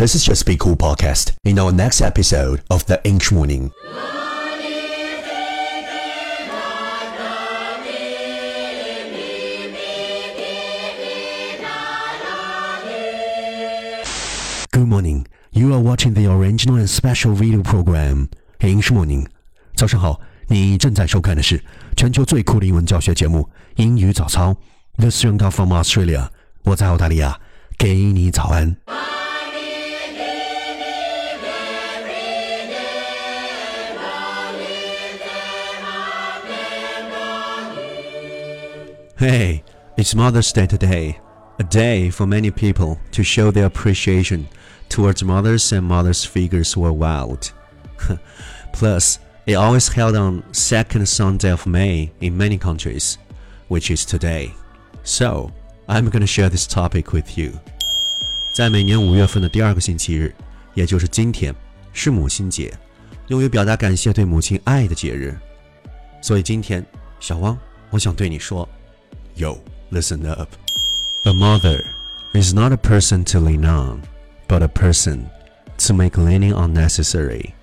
This is Just Be Cool podcast. In our next episode of the English Morning. Good morning. You are watching the original and special video program English Morning. 早上好，你正在收看的是全球最酷的英文教学节目《英语早操》。This is Young from Australia. 我在澳大利亚，给你早安。 Hey, it's Mother's Day today, a day for many people to show their appreciation towards mothers and mothers' figures worldwide. Plus, it always held on second Sunday of May in many countries, which is today. So, I'm gonna share this topic with you. 在每年五月份的第二个星期日，也就是今天，是母亲节，用于表达感谢对母亲爱的节日。所以今天，小汪，我想对你说。 Yo, listen up. A mother is not a person to lean on, but a person to make leaning unnecessary.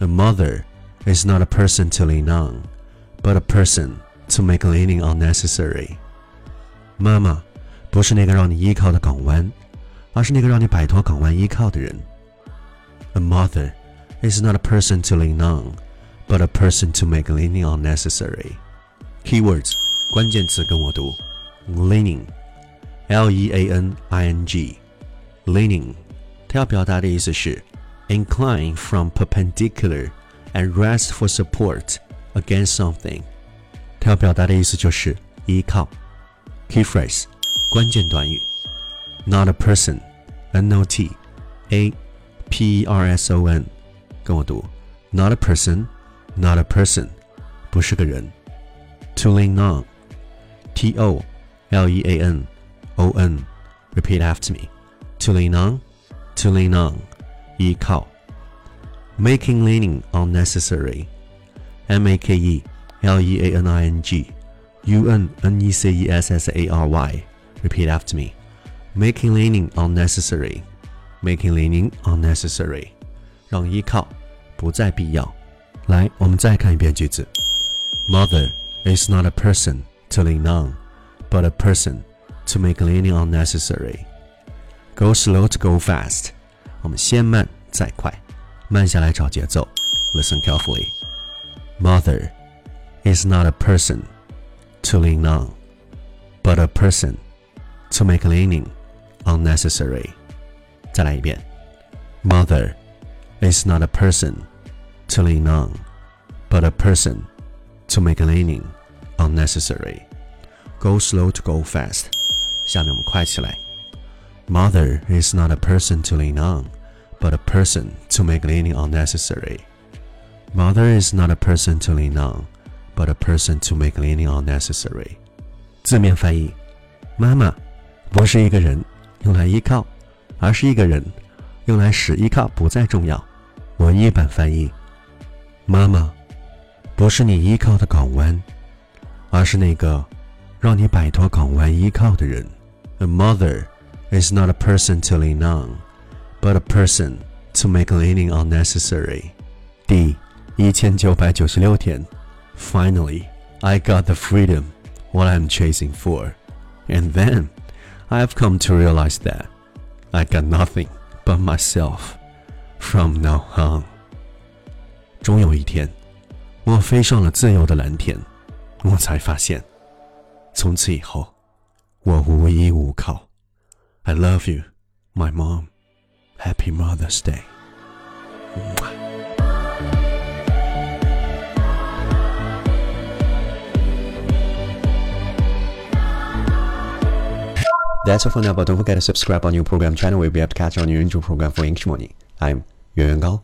A mother is not a person to lean on, but a person to make leaning unnecessary. 妈妈不是那个让你依靠的港湾，而是那个让你摆脱港湾依靠的人。A mother is not a person to lean on, but a person to make leaning unnecessary. Keywords 关键词跟我读，leaning，l e a n i n g，leaning，它要表达的意思是 incline from perpendicular and rest for support against something。它要表达的意思就是依靠。Key phrase，关键短语，not a person，n o t a p e r s o n，跟我读，not a person，not a person，不是个人。To lean on。 T O L E A N O N. Repeat after me. To lean on, to lean on. 依靠. Making leaning unnecessary. M A K E L E A N I N G U N N E C E S S A R Y. Repeat after me. Making leaning unnecessary. Making leaning unnecessary. 让依靠不再必要。来，我们再看一遍句子。Mother is not a person to lean on, but a person to make leaning unnecessary. Go slow to go fast. 我们先慢再快，慢下来找节奏。Listen carefully. Mother is not a person to lean on, but a person to make leaning unnecessary. 再来一遍。Mother is not a person to lean on, but a person to make leaning unnecessary. Go slow to go fast. 下面我们快起来。Mother is not a person to lean on, but a person to make leaning unnecessary. Mother is not a person to lean on, but a person to make leaning unnecessary. 字面翻译：妈妈不是一个人用来依靠，而是一个人用来使依靠不再重要。文译版翻译：妈妈不是你依靠的港湾。 而是那个让你摆脱港湾依靠的人。A mother is not a person to lean on, but a person to make leaning unnecessary. 第一千九百九十六天，Finally, I got the freedom what I'm chasing for, and then I have come to realize that I got nothing but myself from now on. 终有一天，我飞上了自由的蓝天。 我才发现，从此以后，我无依无靠。I love you, my mom. Happy Mother's Day. That's all for now, but don't forget to subscribe on your program channel. We'll be able to catch on your intro program for English morning. I'm Yuan Gao.